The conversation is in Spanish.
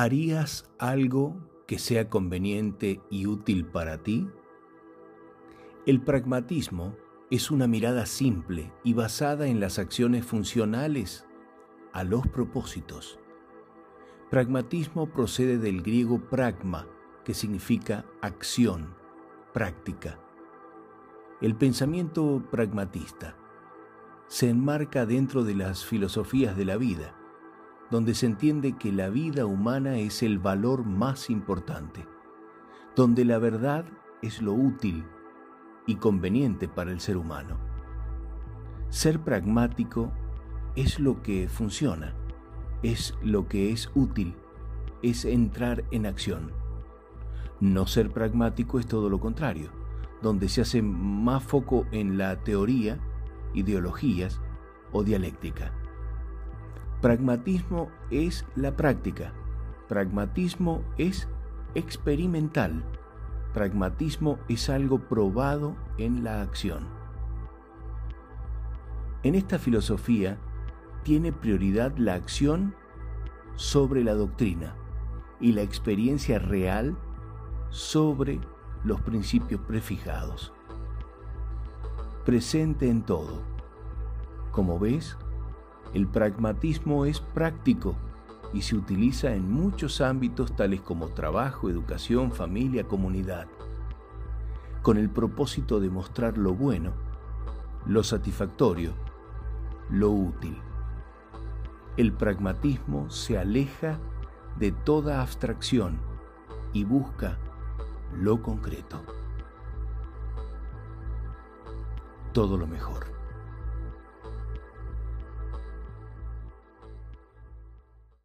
¿Harías algo que sea conveniente y útil para ti? El pragmatismo es una mirada simple y basada en las acciones funcionales a los propósitos. Pragmatismo procede del griego pragma, que significa acción, práctica. El pensamiento pragmatista se enmarca dentro de las filosofías de la vida donde se entiende que la vida humana es el valor más importante, donde la verdad es lo útil y conveniente para el ser humano. Ser pragmático es lo que funciona, es lo que es útil, es entrar en acción. No ser pragmático es todo lo contrario, donde se hace más foco en la teoría, ideologías o dialéctica. Pragmatismo es la práctica. Pragmatismo es experimental. Pragmatismo es algo probado en la acción. En esta filosofía tiene prioridad la acción sobre la doctrina y la experiencia real sobre los principios prefijados. Presente en todo. Como ves, el pragmatismo es práctico y se utiliza en muchos ámbitos tales como trabajo, educación, familia, comunidad, con el propósito de mostrar lo bueno, lo satisfactorio, lo útil. El pragmatismo se aleja de toda abstracción y busca lo concreto. Todo lo mejor.